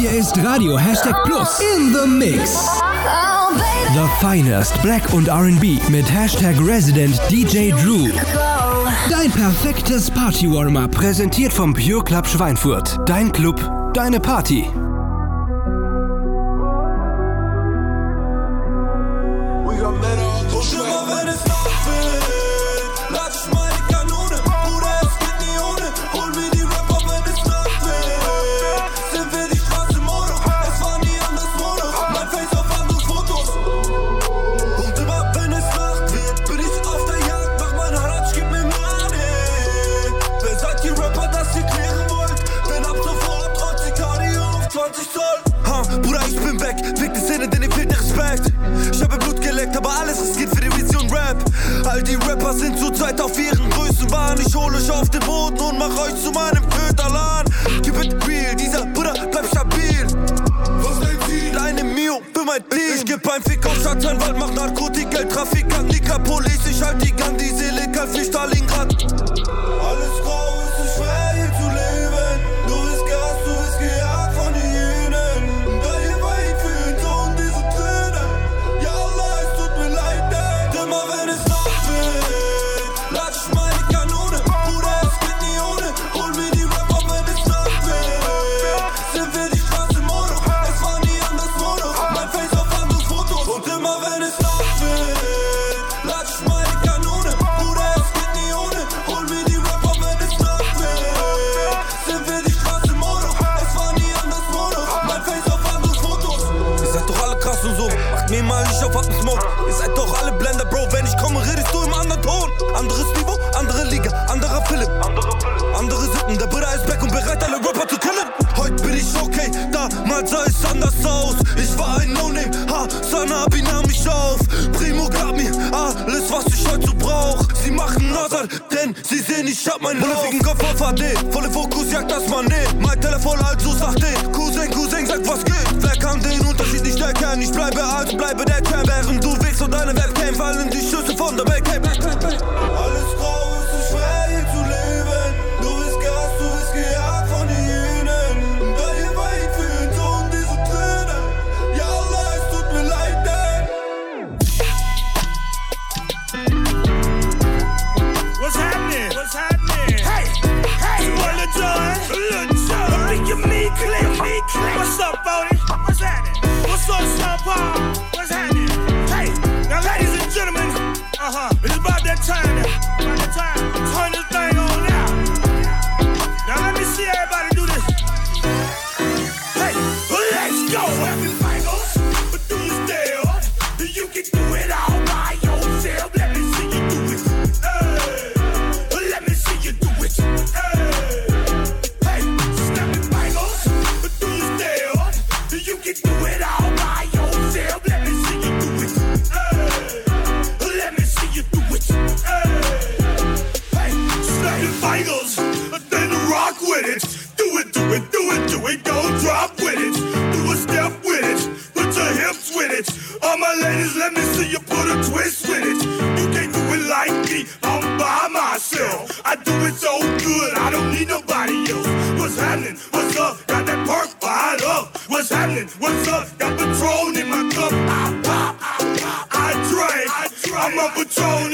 Hier ist Radio Hashtag Plus in the Mix. The finest Black und RB mit Hashtag Resident DJ Drew. Dein perfektes Party-Warm-Up präsentiert vom Pure Club Schweinfurt. Dein Club, deine Party. All die Rapper sind zurzeit auf ihren Größenwahn. Ich hole euch auf den Boden und mach euch zu meinem Köderlan. Keep it real, dieser Bruder bleibt stabil. Was dein Ziel? Deine Mio für mein Team. Ich geb ein Fick auf Schattenwald, mach Narkotik, Geld, Trafik, Annika, Police. Ich halt die Gang, die Seele, kann Stalingrad. Ihr seid doch alle Blender, Bro. Wenn ich komme, redest du im anderen Ton. Anderes Niveau, andere Liga, anderer Philipp. Andere, Sitten, der Bruder ist back und bereit, alle Rapper zu killen. Heute bin ich okay, damals sah es anders aus. Ich war ein No-Name, ha, Sanabi nahm mich auf. Primo gab mir alles, was ich heute so brauch. Sie machen Nazar, denn sie sehen, ich hab meinen Lauf. Wegen Kopf auf HD, volle Fokus, jagt das Mané. Mein Telefon halt so sagt den. Cousin, Cousin, sagt was geht. Wer kann den Unterschied nicht erkennen? Ich bleibe alt, bleibe der let me see you put a twist with it. You can't do it like me. I'm by myself. I do it so good. I don't need nobody else. What's happening? What's up? Got that perk fired up. What's happening? What's up? Got Patron in my cup. I pop. I drink. I'm a Patron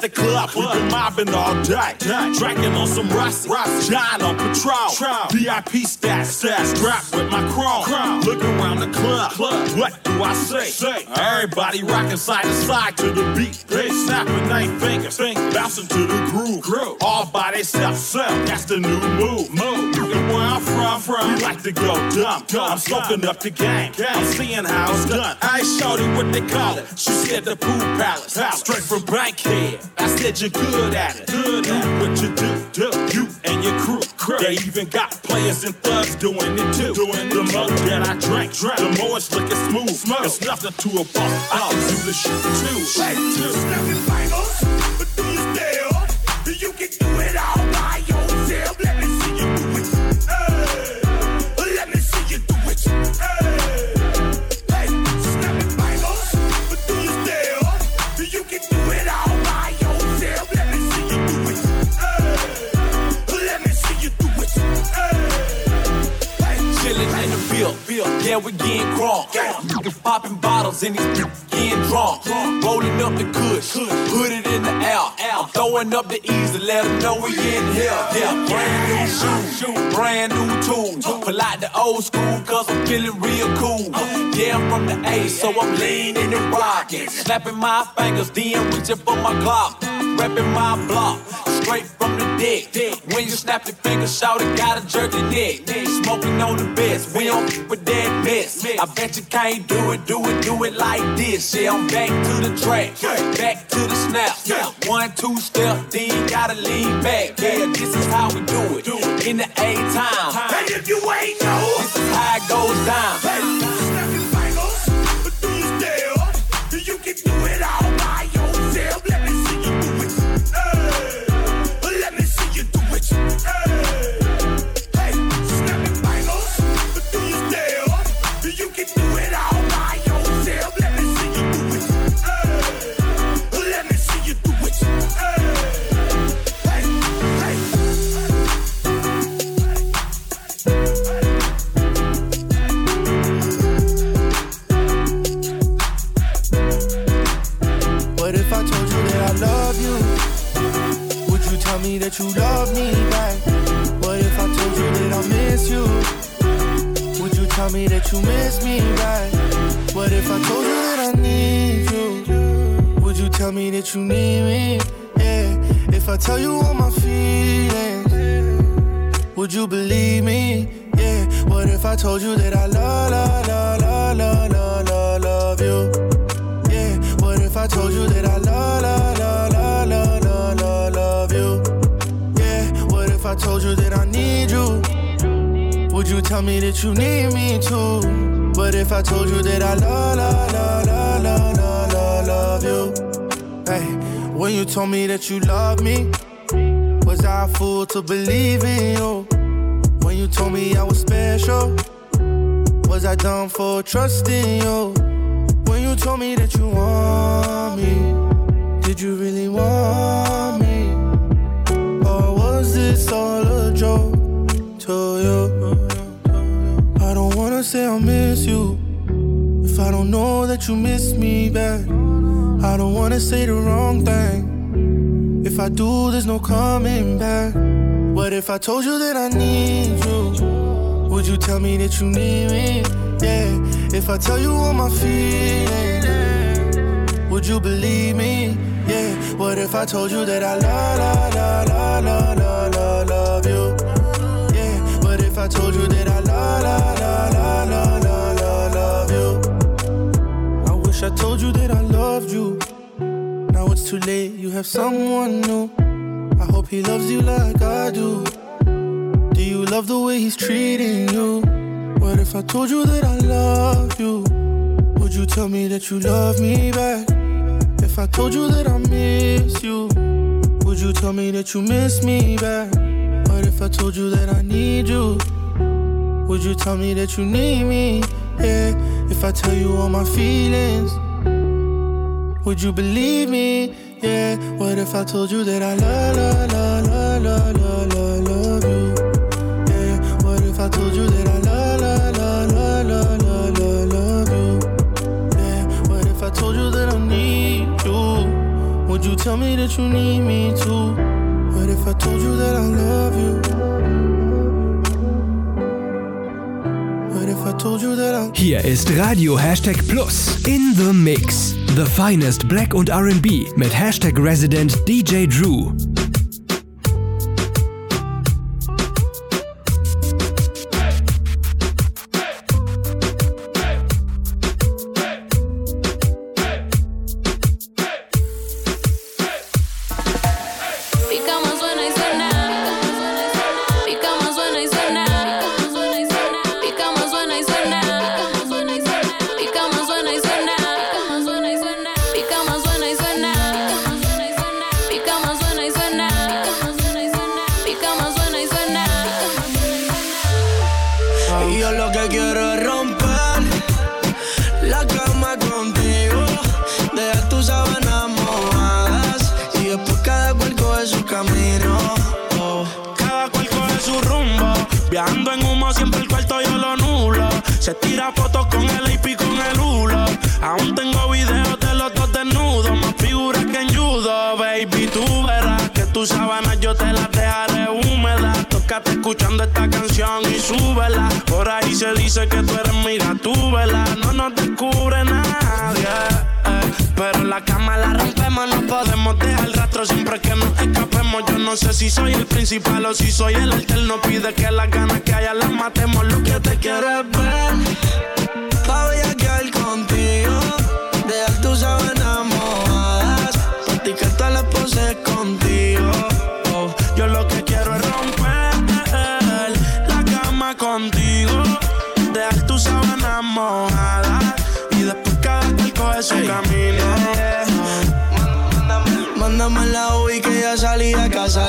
the club, we been mobbing all day. Drinking on some Rossi, John on patrol. VIP stats, stats, strapped with my chrome. Look around the club, what do I say? Everybody rocking side to side to the beat. They snapping they fingers, bouncing to the groove. All by themselves, that's the new move. Move. I'm from, from, we like to go dumb. I'm soaking up the game. I'm seeing how it's done. I showed you what they call it. She said the pool palace. Straight from Bankhead. I said you're good at it. Good at. What you do, do. You and your crew crew. They even got players and thugs doing it too. Doing the more that I drink, drink, the more it's looking smooth. smooth. It's nothing to a boss. I can do the shit too. Hey, two snapping finals, but do you still? You can do it all Yeah, we getting crunk. Niggas popping bottles and these getting drunk. Rolling up the kush, put it in the air. I'm throwing up the ease to let them know we in here. Yeah, brand new shoes, brand new tools. Pull out the old school, cause I'm feeling real cool. Yeah, I'm from the A, so I'm leaning and rocking. Snapping my fingers, then reaching for my Glock. Repping my block, straight from the dick. When you snap your fingers, shout it, gotta jerk the neck. Smoking on the best, we don't with that mess. I bet you can't do it, do it, do it like this. Yeah, I'm back to the track, back to the snap. One, two step, then gotta lean back. Yeah, this is how we do it. In the A time, hey, if you ain't know. this is how it goes down. That you love me back? What if I told you that I miss you? Would you tell me that you miss me back? What if I told you that I need you? Would you tell me that you need me? Yeah. If I tell you all my feelings, would you believe me? Yeah. What if I told you that I love, love, love, love, love, love, love, you? Yeah, what if I told you that I Would you tell me that you need me too? But if I told you that I love, love, love, love, love, love, love, you? Hey, when you told me that you love me, was I a fool to believe in you? When you told me I was special, was I dumb for trusting you? When you told me that you want me, did you really want say I miss you if I don't know that you miss me back. I don't wanna say the wrong thing. If I do, there's no coming back. What if I told you that I need you? Would you tell me that you need me? Yeah. If I tell you all my feelings, would you believe me? Yeah. What if I told you that I love, love, love, love, love, love, love you? Yeah. What if I told you that I love, love, love, love, love, love, you? I wish I told you that I loved you. Now it's too late, you have someone new. I hope he loves you like I do. Do you love the way he's treating you? What if I told you that I love you? Would you tell me that you love me back? If I told you that I miss you, would you tell me that you miss me back? What if I told you that I need you? Would you tell me that you need me? Yeah, if I tell you all my feelings, would you believe me? Yeah, what if I told you that I love, love, love, love, love, love, love you? Yeah, what if I told you that I love, love, love, love, love, love, love you? Yeah, what if I told you that I need you? Would you tell me that you need me too? What if I told you that I love you? Hier ist Radio Hashtag Plus in the Mix. The finest Black und RB mit Hashtag Resident DJ Drew. Va a ella contigo. Deja tus sábanas mojadas. Contigo está la pose contigo. Yo lo que quiero es romper la cama contigo. Deja tus sábanas mojadas. Y después cada quien coge su camino. más la UI que ya salí de casa.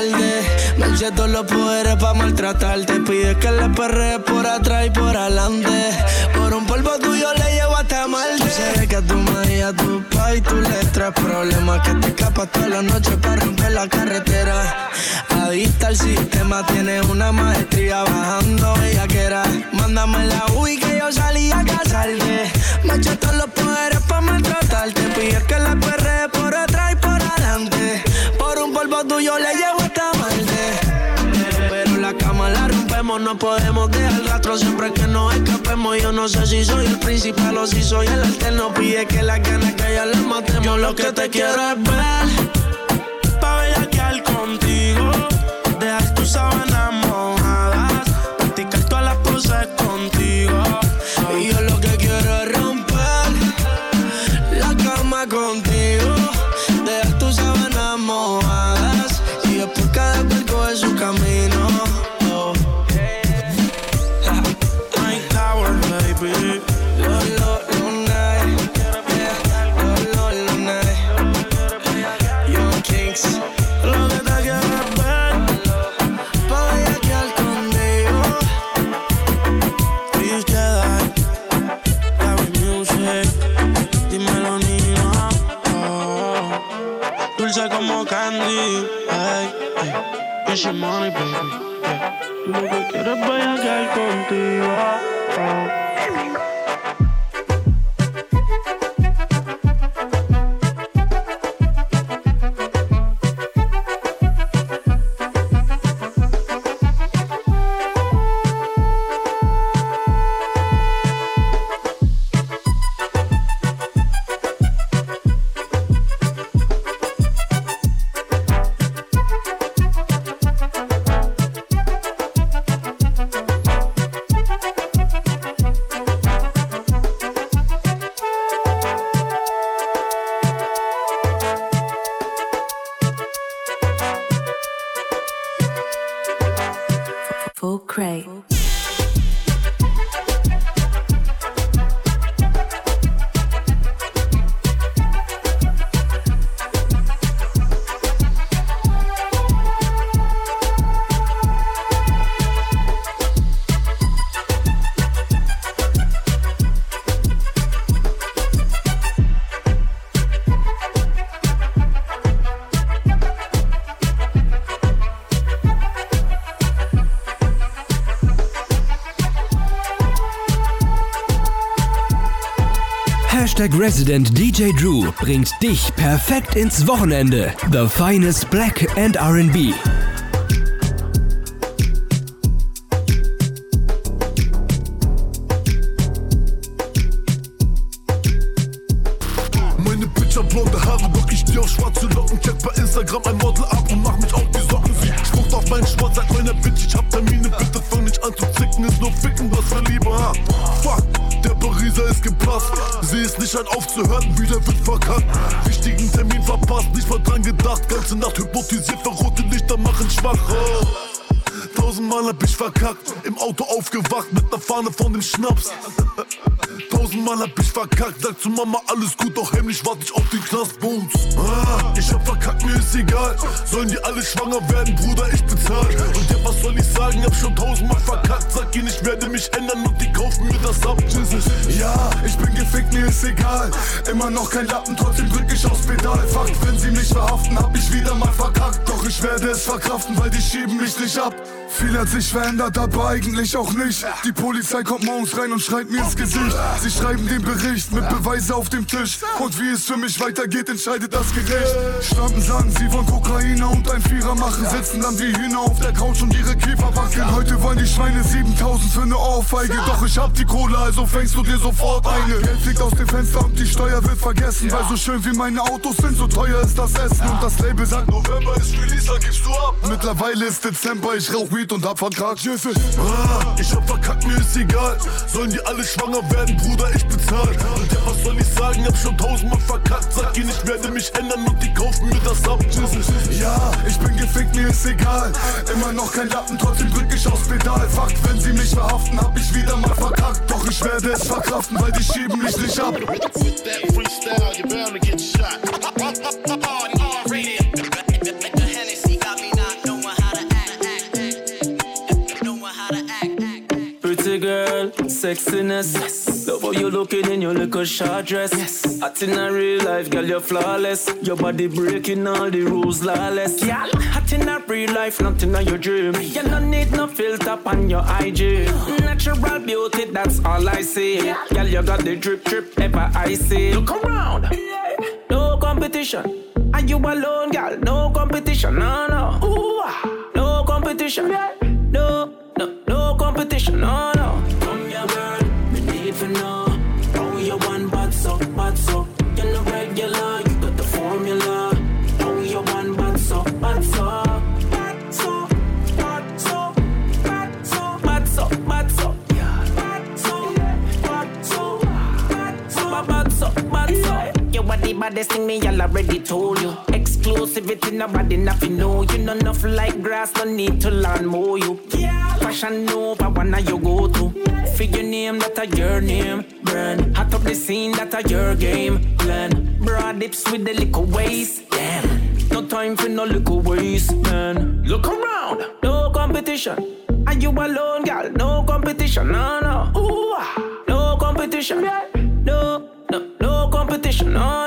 Ejerce todos los poderes para maltratarte. Pide que le perre por atrás y por adelante. Por un polvo tuyo le llevo hasta mal. Tú sabes que a tu madre a tu pa' y tú le traes problemas. Que te escapas toda la noche para romper la carretera. Adicta al sistema, tienes una maestría bajando Ella bellaquera. Mándame la UI que yo salí a casarte. Macho todos los poderes para maltratarte. Pide que la perre no podemos dejar rastro siempre que nos escapemos. Yo no sé si soy el principal o si soy el alterno. Pide que las ganas que ya las matemos. Yo lo que te quiero es ver dulce como candy. Ay, ay, it's your money, baby. Yeah. Lo que quiero es bellaquear contigo. Hashtag Resident DJ Drew bringt dich perfekt ins Wochenende. The finest Black and RB Zeit aufzuhören, wieder wird verkackt. Wichtigen Termin verpasst, nicht mal dran gedacht. Ganze Nacht hypnotisiert, verrote Lichter machen schwach. Oh. Tausendmal hab ich verkackt, im Auto aufgewacht mit ner Fahne von dem Schnaps. Tausendmal hab ich verkackt, sag zu Mama alles gut, doch heimlich warte ich auf den Knastbums. Ah, ich hab verkackt, mir ist egal. Sollen die alle schwanger werden, Bruder, ich bezahl. Und ja, was soll ich sagen, hab schon tausendmal verkackt. Sag ihnen, ich werde mich ändern und die kaufen mir das ab. Ja, ich bin gefickt, mir ist egal. Immer noch kein Lappen, trotzdem drück ich aufs Pedal. Fakt, wenn sie mich verhaften, hab ich wieder mal verkackt. Doch ich werde es verkraften, weil die schieben mich nicht ab. Viel hat sich verändert, aber eigentlich auch nicht. Die Polizei kommt morgens rein und schreit mir ins Gesicht. Sie schreiben den Bericht mit Beweise auf dem Tisch. Und wie es für mich weitergeht, entscheidet das Gericht. Staaten sagen, sie wollen Kokainer und ein Vierer machen. Sitzen dann wie Hühner auf der Couch und ihre Kiefer wackeln. Heute wollen die Schweine 7000 für ne Ohrfeige. Doch ich hab die Kohle, also fängst du dir sofort eine. Geld fliegt aus dem Fenster und die Steuer wird vergessen. Weil so schön wie meine Autos sind, so teuer ist das Essen. Und das Label sagt, November ist Release, gibst du ab. Mittlerweile ist Dezember, ich rauch Weed und hab vertragt. Jesus. Ah, ich hab verkackt, mir ist egal. Sollen die alle schwanger werden, Bruder, ich bezahl. Und ja, was soll ich sagen, hab schon tausendmal verkackt. Sag ihnen, ich werde mich ändern und die kaufen mir das ab. Ja, ich bin gefickt, mir ist egal. Immer noch kein Lappen, trotzdem drück ich aufs Pedal. Fakt, wenn sie mich verhaften, hab ich wieder mal verkackt. Doch ich werde es verkraften, weil die schieben mich nicht ab. With that freestyle, you're bound to get shot. girl, sexiness. Love how you looking in your little short dress. Yes. Hot in a real life, girl, you're flawless. Your body breaking all the rules, lawless. Yeah. Hot in a real life, nothing on your dream. You don't need no filter on your IG. Natural beauty, that's all I see. Yeah. Girl, you got the drip, drip, ever I see. Look around. Yeah. No competition. Are you alone, girl? No competition. No, no. Ooh, no competition. Yeah. No, no, no competition. No, no. Baddest thing me all already told you. Exclusivity, nobody nothing know. You know enough like grass, no need to learn more you. Yeah. Fashion Nova, one you go to. Figure name, that a your name. Brand, hot up the scene, that a your game. Plan, broad dips with the little waist. Damn, no time for no little waste, man. Look around, no competition. Are you alone, girl? No competition, no, no. Ooh, ah. no competition. No, no, no competition, no,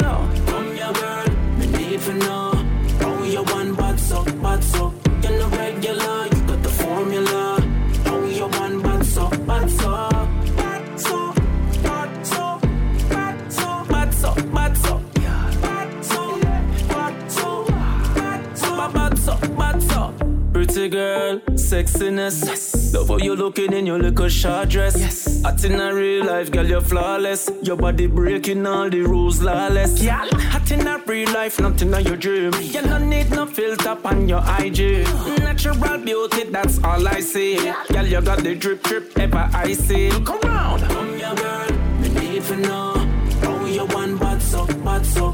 girl, sexiness. Yes. Love how you looking in your little short dress. Yes. Hot in a real life, girl, you're flawless. Your body breaking all the rules, lawless. Yeah. Hot in a real life, nothing on your dream. You don't need no filter on your IG. Natural beauty, that's all I see. Girl, you got the drip, drip, ever I see. Look around. Come here, girl, me need to know. How you one bad so, bad so.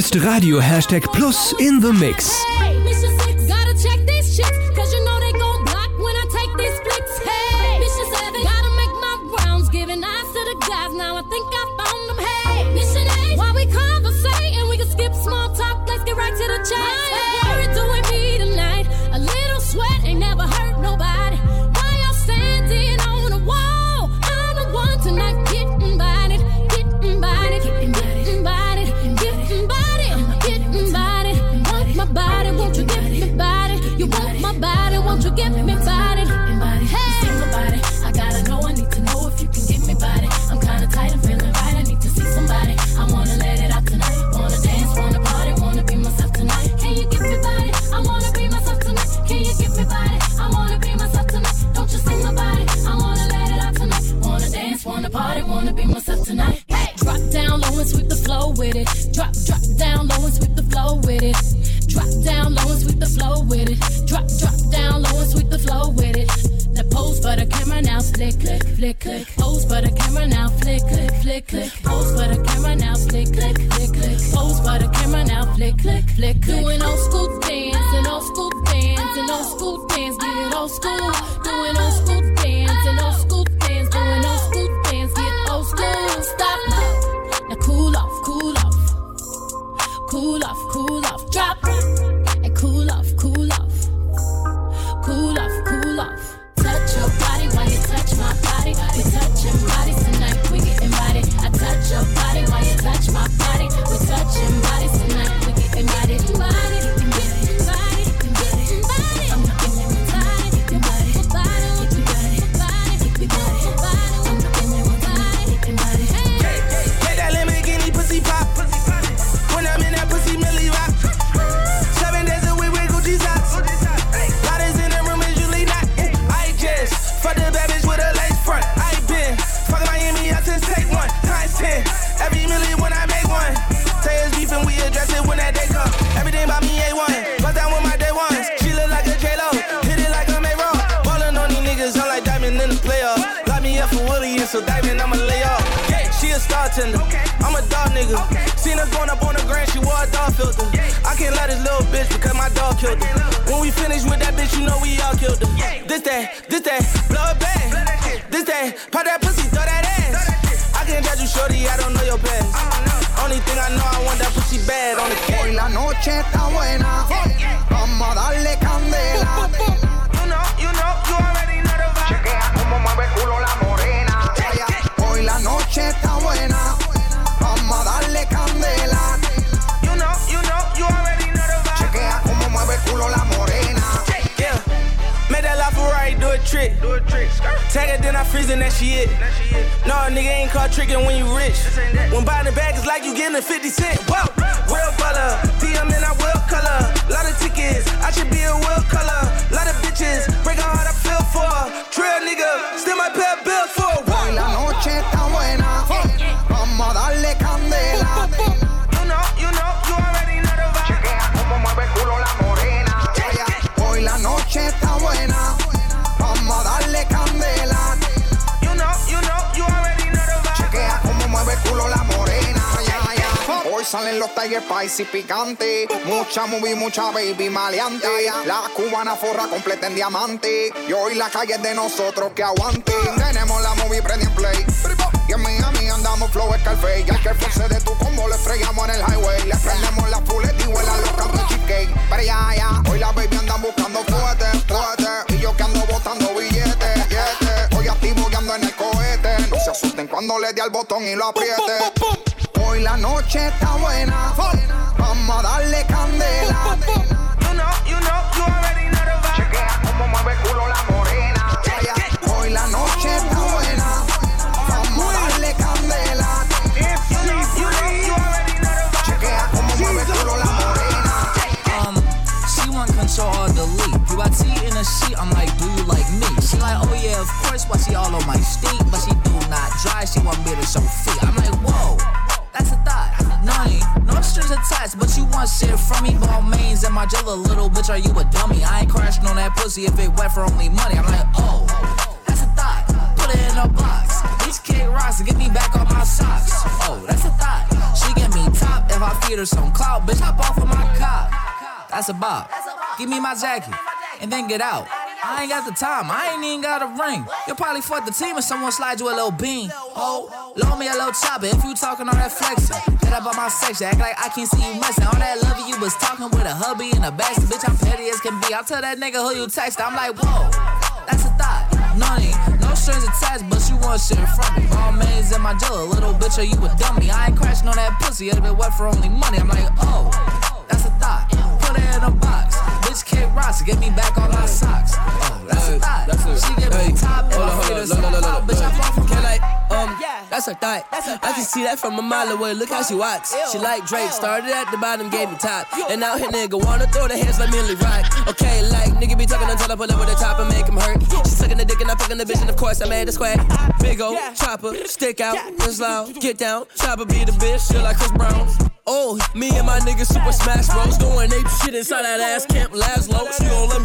Ist Radio Hashtag Plus in the Mix. flick, flick, flick, click. Pose for the camera now, flick, flick, flick, click. Pose for the camera now, flick, flick, flick, click. Pose for the camera now, flick, click, flick. Doing old school dance, an old school dance, an old school dance. Get old school, doing old school For Willie and so diamond, I'ma lay off. Yeah, she a star tender. Okay. I'm a dog nigga. Okay. Seen her going up on the grand, she wore a dog filter. Yeah. I can't let this little bitch because my dog killed her. When we finish with that bitch, you know we all killed her. Yeah. This that, this that, blow it back. This that, pop that pussy, throw that ass. Throw that I can't judge you, shorty, I don't know your past. Only thing I know, I want that pussy bad on the cat. Hoy la noche está buena. Yeah. Vamos a darle candela. You know, you know, you already know the vibe. Chequea cómo mueve el culo la mujer noche está buena. Vamos a darle candela. You know, you know, you already know the vibe. Chequea cómo mueve el culo la morena. Yeah. Make that life right, do a trick. Do a trick. Tag it, then I freeze and that she it. That she it. No, nigga ain't caught tricking when you rich. When buying the bag is like you getting a 50 cent. Whoa, real color. DM and I will color. Lot of tickets, I should be a will color. Lot of bitches, break a heart I feel for. Drill nigga, still my pet bill spicy picante. Mucha movie, mucha baby maleante. La cubana forra completa en diamante. Y hoy la calle es de nosotros que aguante. Tenemos la movie prende en play. Y en Miami andamos flow Scarface. Y al que force de tu combo le freigamos en el highway. Le prendemos la full y en la loca de cheesecake. Pero ya, ya, hoy la baby andan buscando fuerte, fuerte. Y yo que ando botando billetes. Cuando le dé al botón y lo apriete. Hoy la noche está buena. Vamos a darle candela. You know, you know, you already know the vibe. Chequea cómo mueve culo la morena. Hoy la noche está buena. Vamos a darle candela. You know, you know, you already know the vibe. Chequea cómo mueve culo la morena. Um, she want control or delete. You got tea in a sheet, I'm like, do you like me? She like, oh yeah, of course, why she all on my steak? She want me to show feet. I'm like, whoa that's a thought. Nine, no strings attached, but you want shit from me. Ball mains and my jello, little bitch, are you a dummy? I ain't crashing on that pussy if it wet for only money. I'm like, oh, that's a thought. Put it in a box. These kick rocks get me back on my socks. Oh, that's a thought. She get me top if I feed her some clout. Bitch, hop off of my cop. That's a bop. Give me my jacket and then get out. I ain't got the time, I ain't even got a ring. You'll probably fuck the team if someone slides you a little bean. Oh, loan me a little chopper if you talking all that flexing. Get up on my section, act like I can't see you messing. All that love you was talking with a hubby in the back. Bitch, I'm petty as can be. I'll tell that nigga who you text. I'm like, whoa, that's a thought. None, no strings attached, but you want shit from me. All man's in my jello, little bitch, are you a dummy? I ain't crashing on that pussy, it'll be wet for only money. I'm like, oh, that's a thought. Put it in a box. Bitch, can't me back all my socks. Oh, that's a thought. She gave me top and I feel the Bitch, I fall from Can um, that's her thought. I can see that from a mile away. Look how she walks. She like Drake, started at the bottom, gave me top. And now here, nigga, wanna throw the hands like Millie Rock. Okay, like, nigga be talking until I pull up with the top and make him hurt. She sucking the dick and I'm fucking the bitch, and of course I made the square. Big ol' chopper, stick out, and loud, get down. Chopper be the bitch, feel like Chris Brown. Oh, me and my niggas super smash bros doing ape shit inside that ass camp Lazlo. She gon' let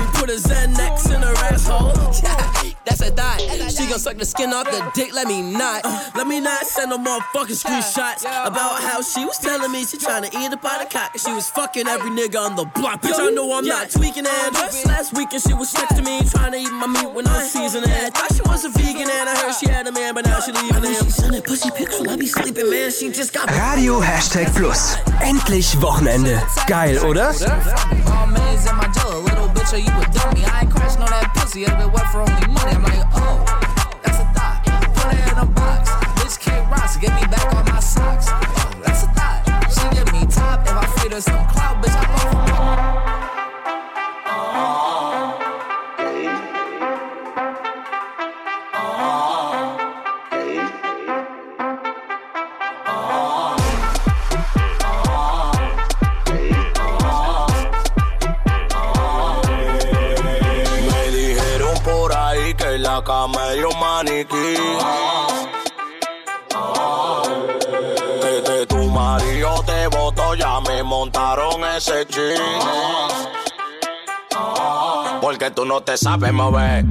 gon' suck the skin off the dick, let me not. Uh, let me not send no motherfucking screenshots uh. about how she was telling me she tryna eat a pot of cock and she was fucking every nigga on the block. Bitch, I know I'm not tweaking and uh-huh. just last weekend she was next to me trying to eat my meat when I was uh-huh. seasoning it. Thought she was a vegan and I heard she had a man, but now she uh-huh. leaving him. She sending pussy pics while I be sleeping, man. She just got Radio Hashtag Plus. Endlich Wochenende. Geil, oder? Get me back on my socks. Oh, that's a thought. She give me top if I some clout, bitch. I'm medio maniquí. Desde tu Porque tú no te sabes mover.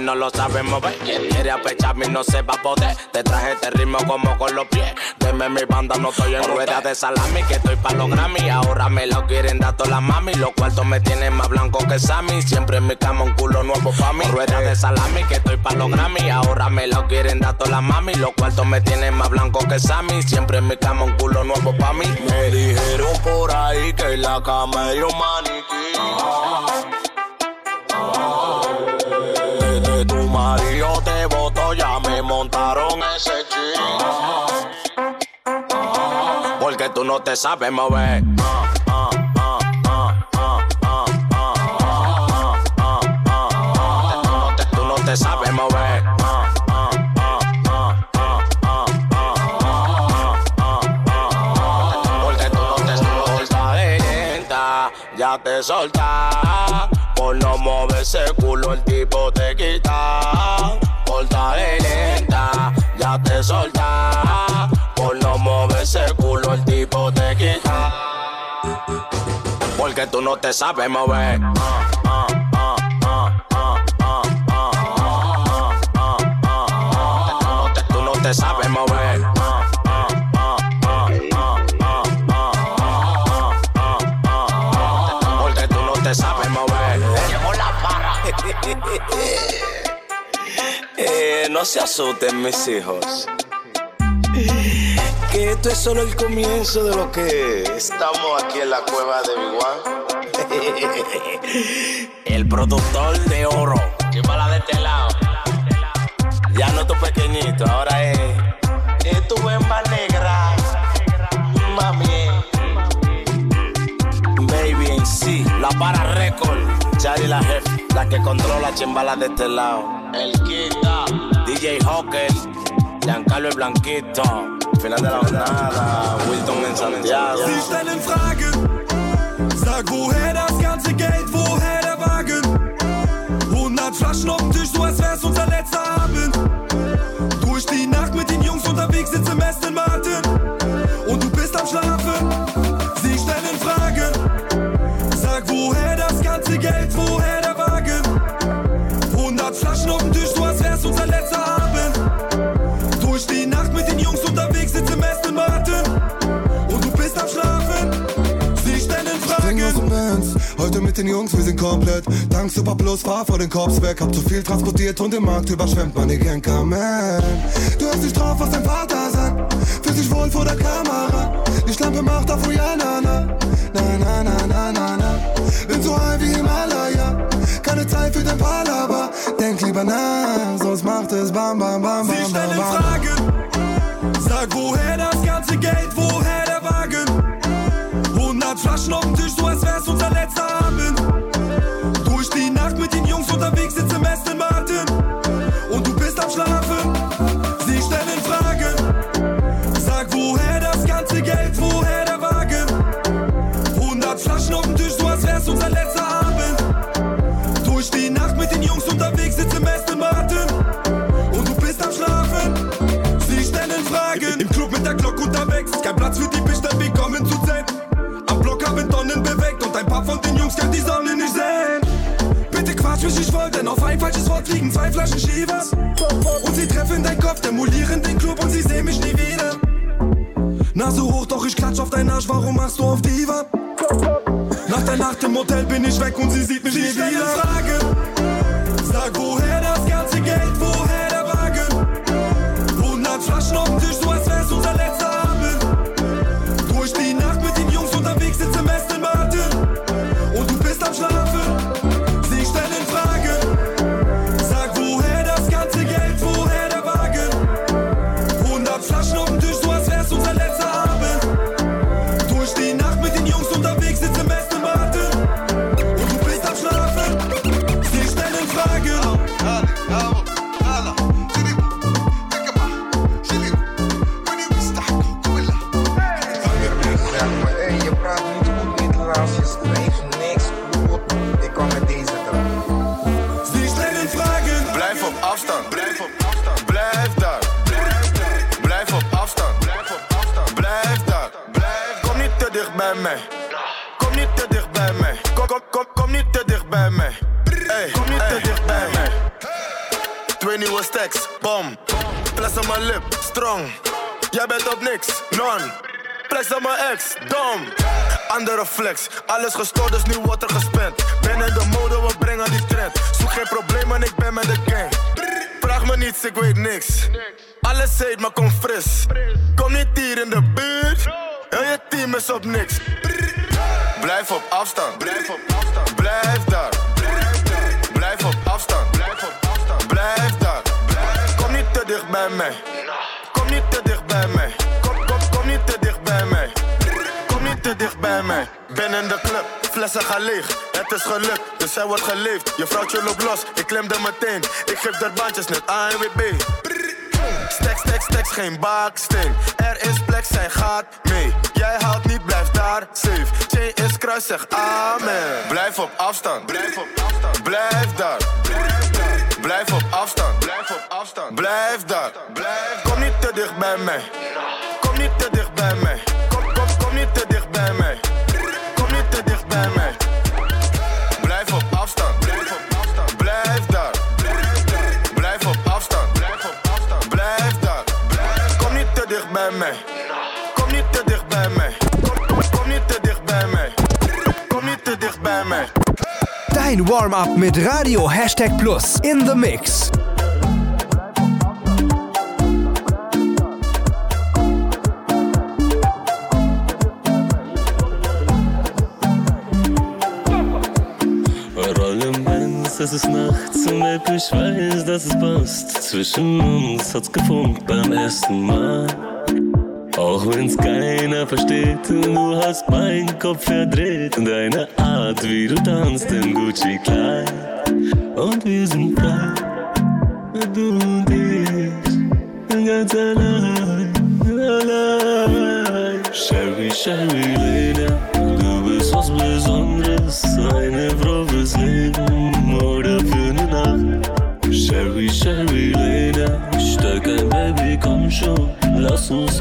Que no lo sabemos ver. Quien quiere apecharme no se va a poder. Te traje este ritmo como con los pies. Deme mi banda, no estoy en rueda de salami, que estoy pa' los Grammy. Ahora me lo quieren dar todas las mami. Los cuartos me tienen más blanco que Sammy. Siempre en mi cama un culo nuevo pa' mí. Rueda de salami, que estoy pa' los Grammy. Ahora me lo quieren dar todas las mami. Los cuartos me tienen más blanco que Sammy. Siempre en mi cama un culo nuevo pa' mí. Me dijeron por ahí que la cama es un maniquí. Porque tú no te sabes mover. Tú no te sabes mover. Porque tú no te soltas, ya te soltas. Por no mover ese culo, el tipo te quita. Te solta. Por no mover ese culo, el tipo te quita. Porque tú no te sabes mover. Tú no te sabes mover. Porque tú no te sabes mover. Eh, no se asusten mis hijos. Que esto es solo el comienzo de lo que estamos aquí en la cueva de Biguan. el productor de oro. Chúpala de este lado. Ya no tu pequeñito, ahora es, es tu bemba negra. Mami. Baby en sí, la para récord. Charlie la jefe. La que controla chimbala de este lado. El Quita, DJ Hawker, Giancarlo el Blanquito. Final de la jornada, Wilton en Santiago. Sie stellen Fragen, sag woher das ganze Geld, woher der Wagen? 100 Flaschen auf dem Tisch, so als wär's unser letzter Abend. Durch die Nacht mit den Jungs unterwegs, sitze im Aston den Jungs, wir sind komplett. Dank Super Plus, fahr vor den Korps weg. Hab zu viel transportiert und den Markt überschwemmt, meine Genker, man. Du hast dich drauf, was dein Vater sagt. Fühlst dich wohl vor der Kamera. Die Schlampe macht auf Rihanna, na, na, na, na, na, na. Bin so high wie Zeit für den Palaver. Denk lieber nach, sonst macht es bam, bam, bam, bam, Sie stellen bam, bam. Fragen. Sag, woher das ganze Geld, woher der Wagen? 100 Flaschen auf dem Tisch, so als wär's unser letzter Flaschen Chivas. Und sie treffen deinen Kopf, demolieren den Club und sie sehen mich nie wieder. Nase hoch, doch ich klatsch auf deinen Arsch, warum machst du auf Diva? Nach der Nacht im Hotel bin ich weg und sie sieht mich Sie nie wieder. Fragen. Flex, alles gestoord, zij wordt geleefd. Je vrouwtje loopt los, ik klemde meteen. Ik geef er bandjes net ANWB. Stacks, stacks, stacks, geen baksteen. Er is plek, zij gaat mee. Jij haalt niet, blijf daar safe. Chain is kruis, zeg amen. Blijf op afstand. Blijf op afstand. Blijf daar. Blijf op afstand. Blijf op afstand. Blijf daar. Blijf. Kom niet te dicht bij mij. Kom niet te dicht Dein Warm-up mit Radio Hashtag Plus in the Mix. Es ist nachts und ich weiß, dass es passt. Zwischen uns hat's gefunkt beim ersten Mal. Auch wenn's keiner versteht du hast meinen Kopf verdreht und deine Art, wie du tanzt im Gucci-Kleid. Und wir sind frei, du und ich, ganz allein, allein. Sherry, Sherry, Lady, du bist was Besonderes, eine Frau fürs Leben oder für eine Nacht. Sherry, Sherry, Lady, steig ein Baby, komm schon, lass uns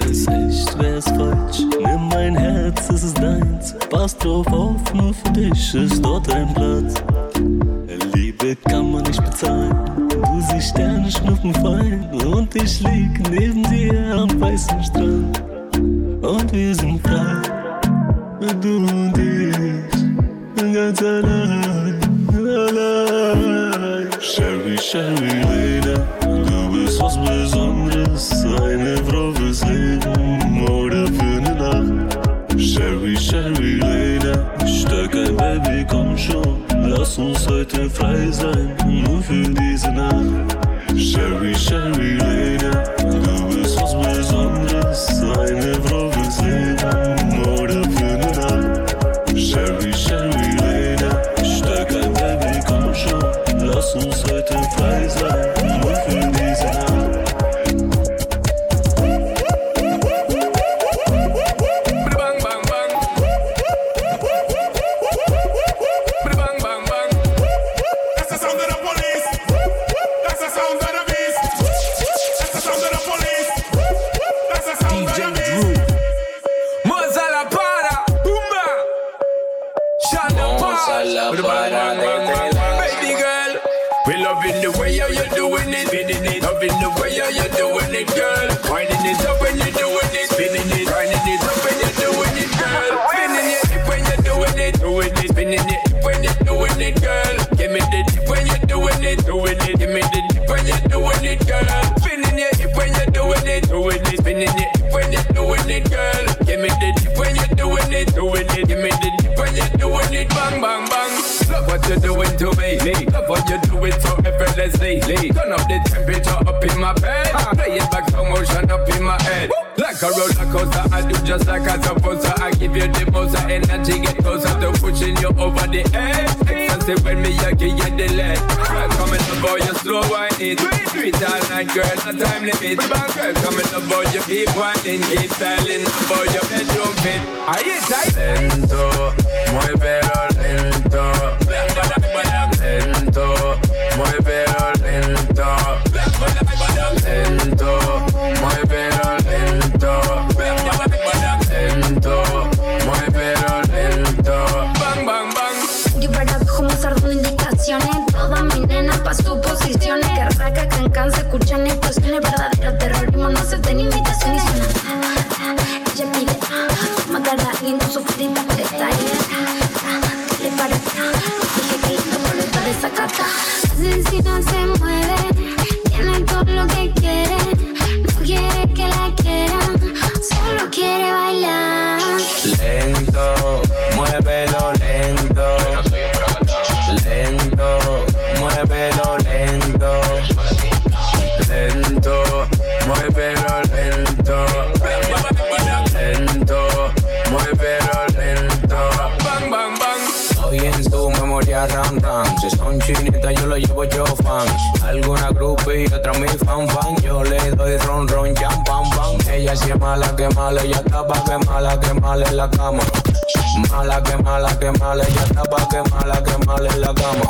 weiß echt, wär's falsch. Nimm mein Herz, es ist deins. Pass drauf auf, nur für dich ist dort ein Platz. Liebe kann man nicht bezahlen. Du siehst Sterne schnuppen fein. Und ich lieg neben dir am weißen Strand. Und wir sind frei. Du und ich, ganz allein, allein. Sherry, Sherry, Lady, du bist was Besonderes. Spaß, eine Frau fürs Leben oder für eine Nacht. Sherry, Sherry, Lena, steig ein Baby, komm schon. Lass uns heute frei sein, nur für diese Nacht. Sherry, Sherry. bang, bang, bang. love what you're doing to me. Love what you're doing so effortlessly. Turn up the temperature up in my bed. Play it back slow motion up in my head. Like a roller coaster, I do just like I'm supposed to. I give you the most of energy, get closer to pushing you over the edge. Expensive when me, I give you the lead. Girl, come in the boy, you slow wine it. Do it all night, girl, no time limit. Bang, girl, come in the boy, you keep whining, keep styling, boy, your bedroom fit. Ahí tight? Lento, muy pero el entorno una groupie y otra mi fan fan. Yo le doy ron ron, jam pam pam. Ella sí es mala, que mala, ella está pa' que mala, que mala en la cama. Mala, que mala, que mala, ella está pa' que mala, que mala en la cama.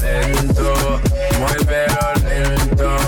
Lento, muy pero lento.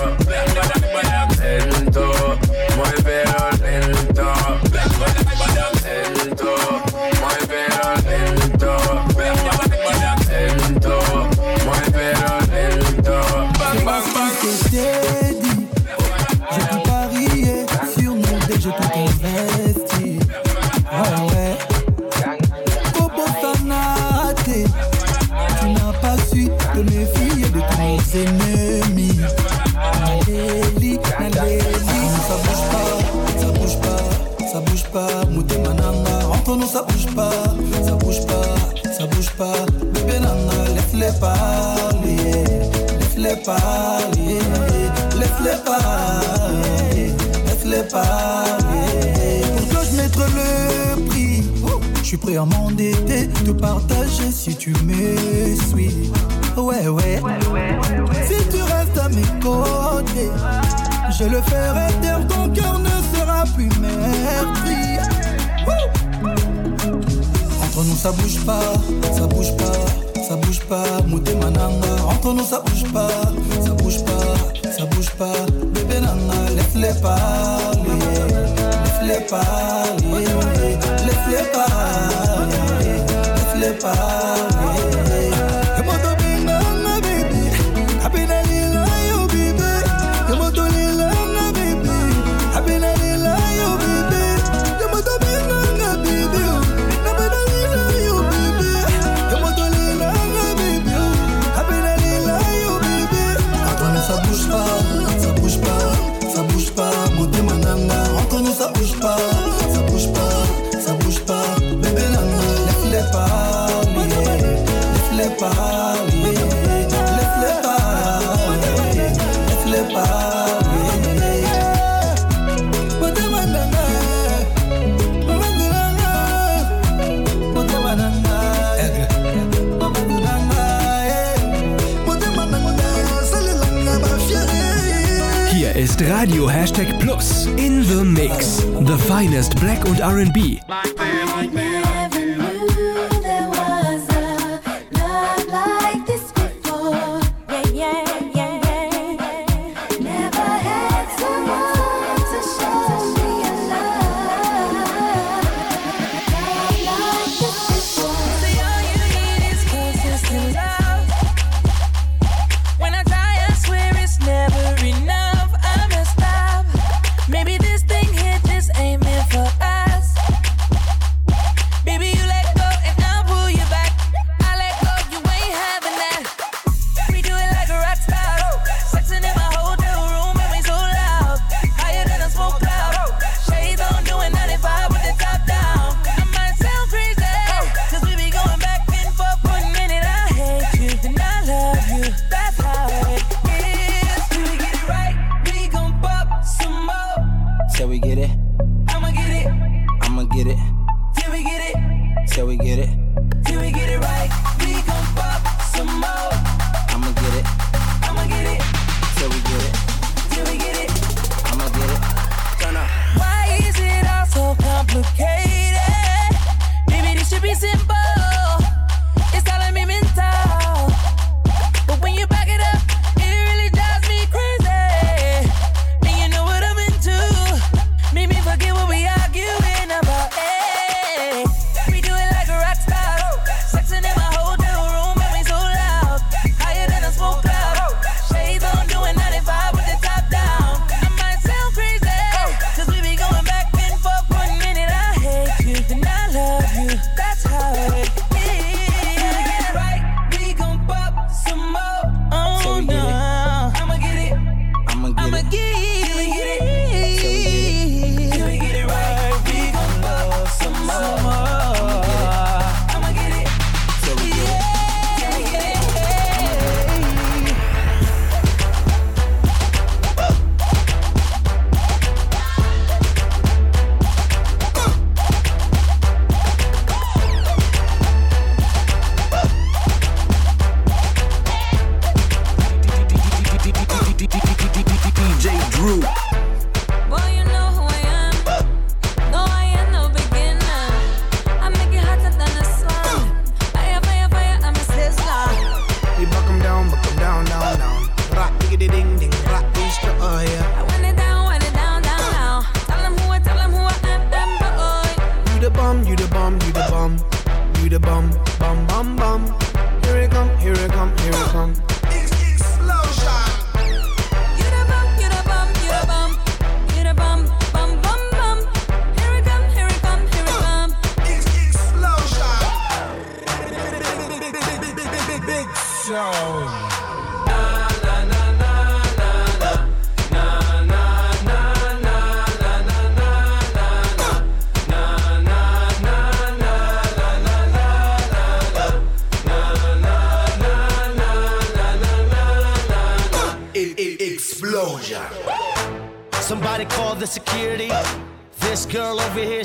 Radio Hashtag Plus in the Mix. The finest Black und RB.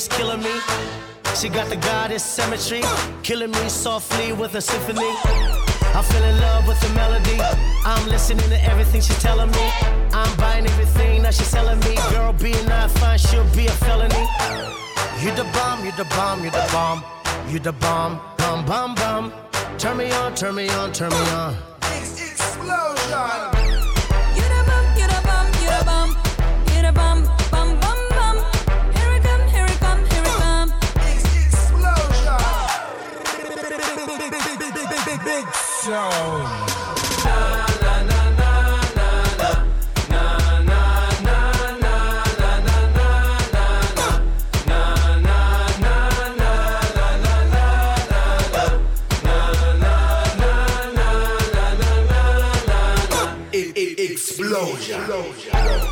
Killing me She got the goddess symmetry, killing me softly with a symphony. I fell in love with the melody. I'm listening to everything she's telling me. I'm buying everything that she's telling me. Girl, being not fine, she'll be a felony. You the bomb, you the bomb, you the bomb, you the bomb, bomb, bomb, bomb. Turn me on, turn me on, turn me on. Explosion. big show. Explosion. explosion.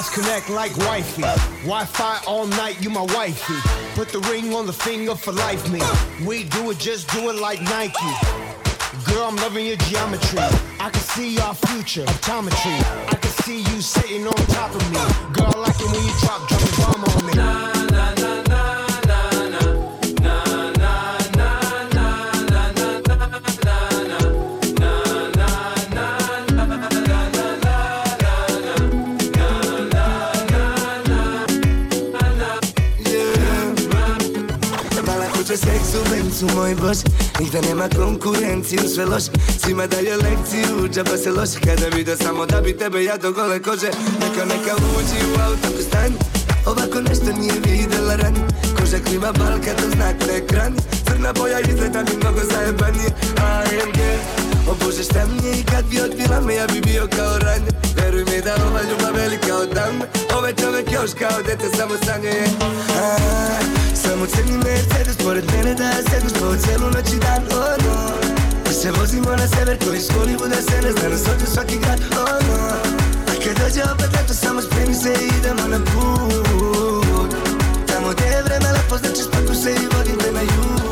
connect like wifey. Wi-Fi all night, you my wifey. Put the ring on the finger for life, me. We do it, just do it like Nike. Girl, I'm loving your geometry. I can see our future, optometry. I can see you sitting on top of me. Girl, I like it when you drop, drop a bomb on me. Su moj boss Nigde nema konkurenciju, sve loše Svima daju lekciju, džaba se loše Kada vidio samo da bi tebe ja do gole kože Neka, neka uđi u auto stani Ovako nešto nije videla rani. Koža klima balka, to znak na ekran Crna boja izgleda mi mnogo zajebanije. AMG O Bože šta mi je i kad bi odbila me ja bi bio kao ranje Veruj mi da ova ljubav velika od dame Ovaj čovek još kao dete samo sanje samo crni Mercedes pored mene da sedneš po celu noć i dan, oh no Da se vozimo na sever koji iz Hollywooda se ne zna nas svaki grad, oh no A kad dođe opet leto samo spremi se i idemo na put znači spaku se i vodim te na jug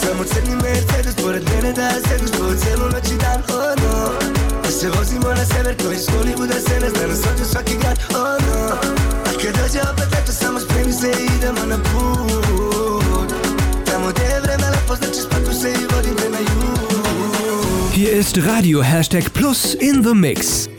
Samo crni Mercedes pored mene da sedneš po celu noć i dan, oh no. Da se vozimo na sever koji iz Hollywooda se nas ovdje svaki grad, oh no. A kad dođe opet leto samo spremi se i idemo na put. Tamo gdje je vreme lepo znači spaku se i vodim te Hier ist Radio Hashtag Plus in the Mix.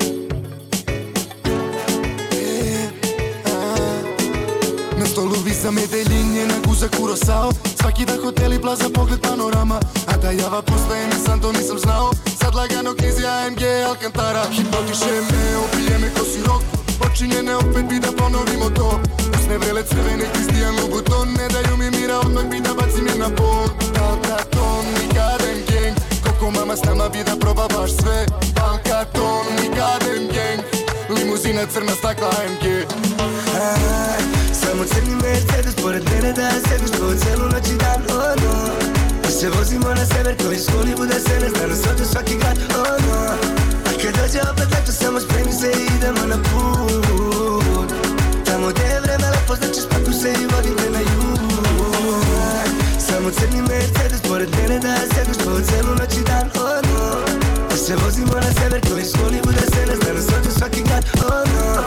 Visa Medellin na guza Kurosao. Svaki dan hoteli, plaza, pogled panorama. A da java postaje mi to nisam znao. Sad lagano klizi AMG Alcantara. Hipnotiše me, opije me ko sirok Počinjene opet bi da ponovimo to. Usne vrele crvene Kristijan Louboutin. Ne daju mi mira, odmah bi da bacim je na pod Balkaton, Nikaden gang. Koko mama s nama bi da proba baš sve. Balkaton, Nikaden gang. Limuzina crna stakla AMG Samo crni Mercedes pored mene da sedneš po celu noć i dan, oh no Da se vozimo na sever koji iz Hollywooda se ne zna nas ovdje svaki grad, oh no A kad dođe opet leto samo spremi se i idemo na put. Tamo gdje je vreme lepo znači spaku se i vodim te na jug. Samo crni Mercedes pored mene da sedneš po celu noć i dan, oh no Da se vozimo na sever iz Hollywooda se ne zna nas ovdje svaki grad, oh no.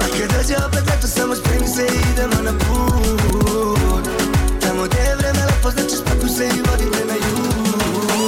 A kad dođe opet leto samo spremi se i idemo na put. Tamo gdje je vreme lepo znači spaku se i vodim te na jug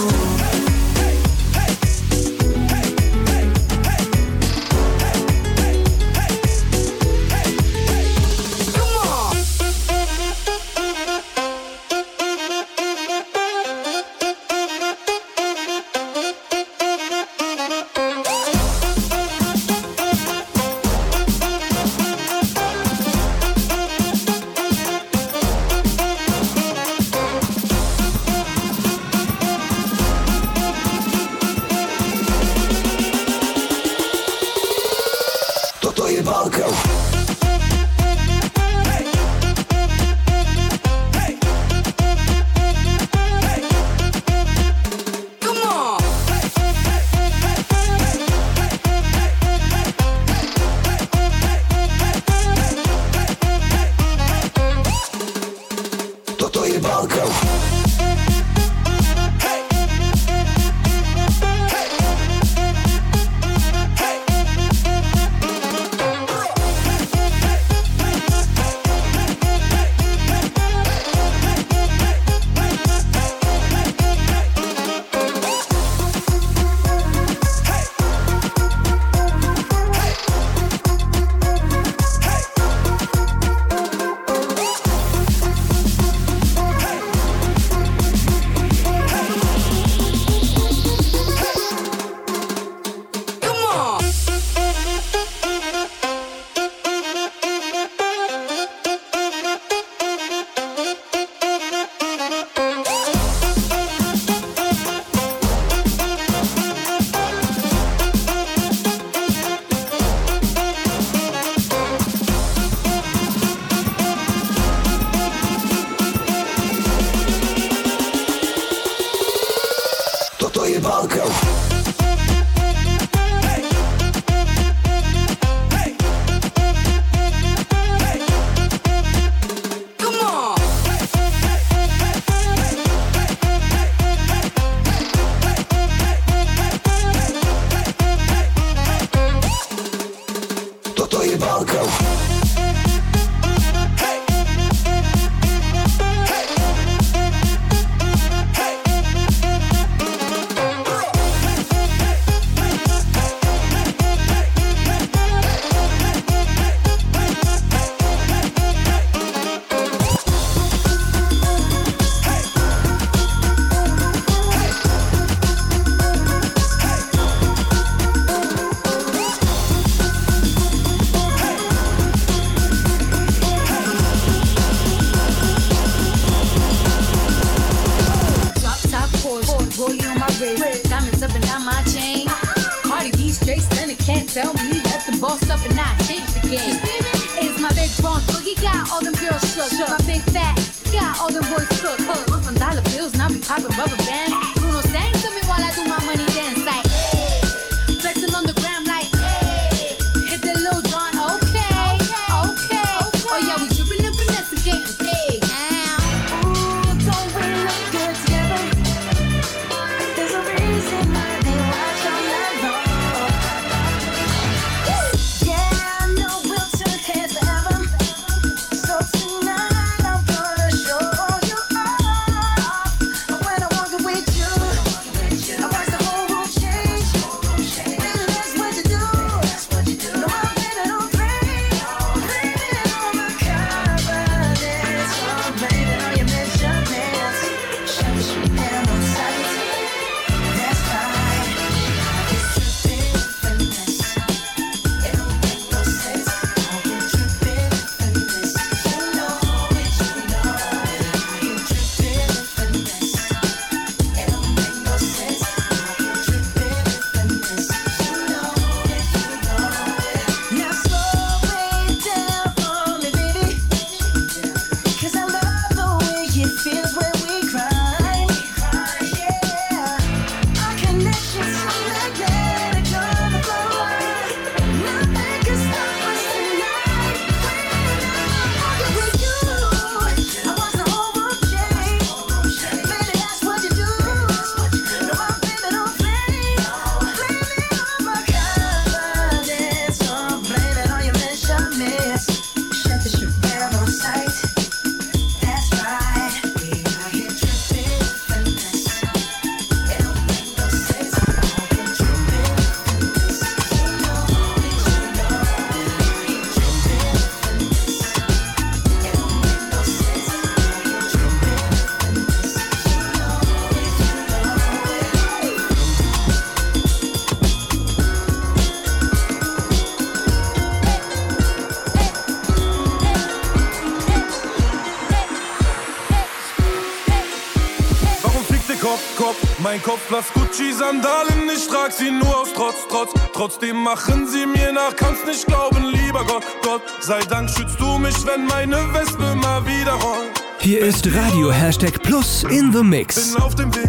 Kopf? Blass Gucci-Sandalen, ich trag sie nur aus Trotz, Trotz. Trotzdem machen sie mir nach, kannst nicht glauben, lieber Gott, Gott. Sei Dank schützt du mich, wenn meine Wespe mal wieder rollt. Hier ist Radio Hashtag Plus in the Mix. Bin auf dem Weg,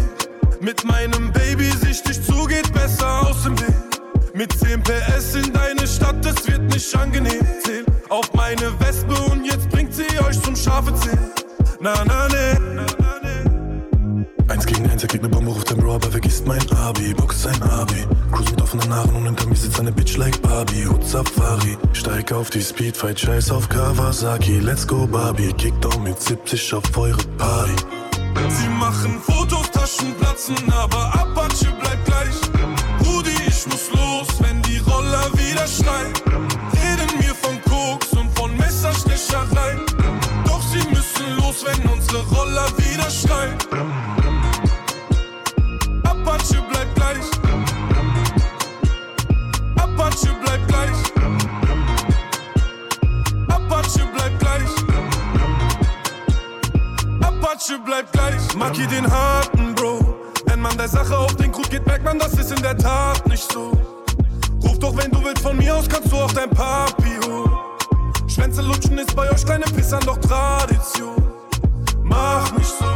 mit meinem Baby sichtig zu, geht besser aus dem Weg. Mit 10 PS in deine Stadt, es wird nicht angenehm. Zähl auf meine Wespe und jetzt bringt sie euch zum scharfe Zähl. Na, na, ne. Eins gegen er kriegt ne Bombe, ruft ein Bro, aber vergisst mein Abi. Box sein Abi. Cruise mit offenen Haaren und hinter mir sitzt eine Bitch like Barbie. Hut Safari. Steig auf die Speedfight, scheiß auf Kawasaki. Let's go Barbie. Kickdown mit 70 auf eure Party. Sie machen Fotos, Taschen platzen, aber Apache bleibt gleich. Rudi, ich muss los, wenn die Roller wieder schreien. Reden mir von Koks und von Messerstecherei. Doch sie müssen los, wenn unsere Roller wieder schreien. Apache bleibt gleich. Maki den harten Bro. Wenn man der Sache auf den Grund geht, merkt man, das ist in der Tat nicht so. Ruf doch, wenn du willst, von mir aus kannst du auch dein Papi holen. Schwänze lutschen ist bei euch kleine Pissern doch Tradition. Mach nicht so.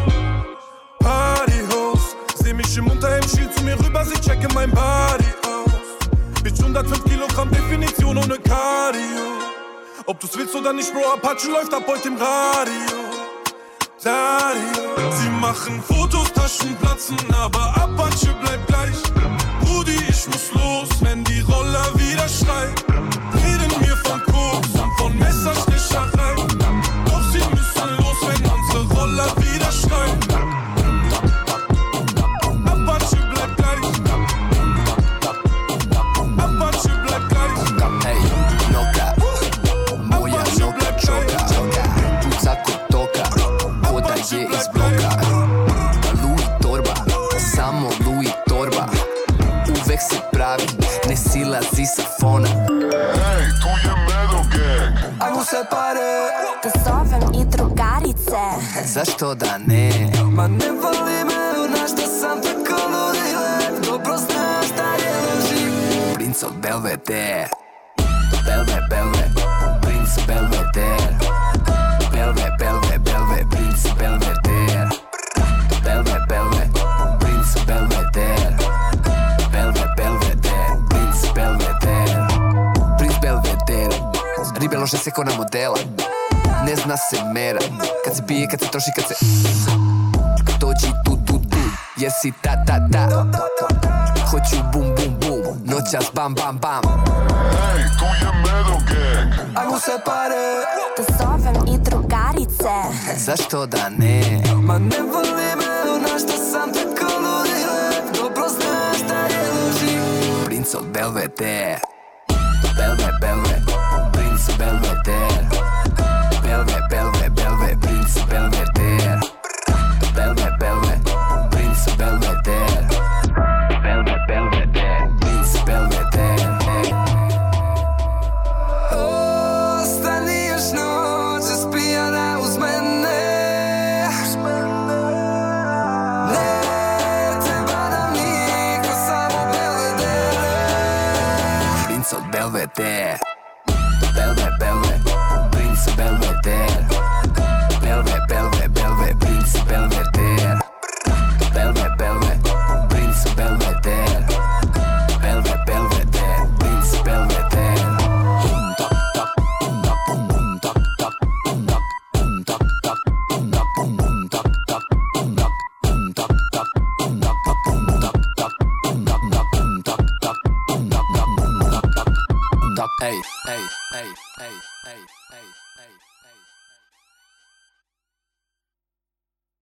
Partyhost. Seh mich im Unterhemd, schiel zu mir rüber, sie checke mein Body aus. Bitch 105 Kilogramm Definition ohne Cardio. Ob du's willst oder nicht, Bro, Apache läuft ab heute im Radio. Radio. Sie machen Fotos, Taschen platzen, aber Apache bleibt gleich. Rudi, ich muss los, wenn die Roller wieder schreien. Reden mir von Koks und von Messerstecherei. Tu je Medo Gang Ajmo se pare Da zovem i drugarice Zašto da ne Ma ne voli me, na šta sam tako ludi lep Dobro znaš da je laži Princ od Belvedere Belve, Belve, modela Ne zna se mera Kad se bije, kad se troši, kad se Dođi tu, tu, tu Jesi ta, ta, ta Hoću bum, bum, bum Noćas bam, bam, bam Ej, tu je Medo Gang Ajmo se pare Te zovem i drugarice Zašto da ne? Ma ne voli me ona što sam tako ludi Dobro znaš da je loži Princ od Belvedere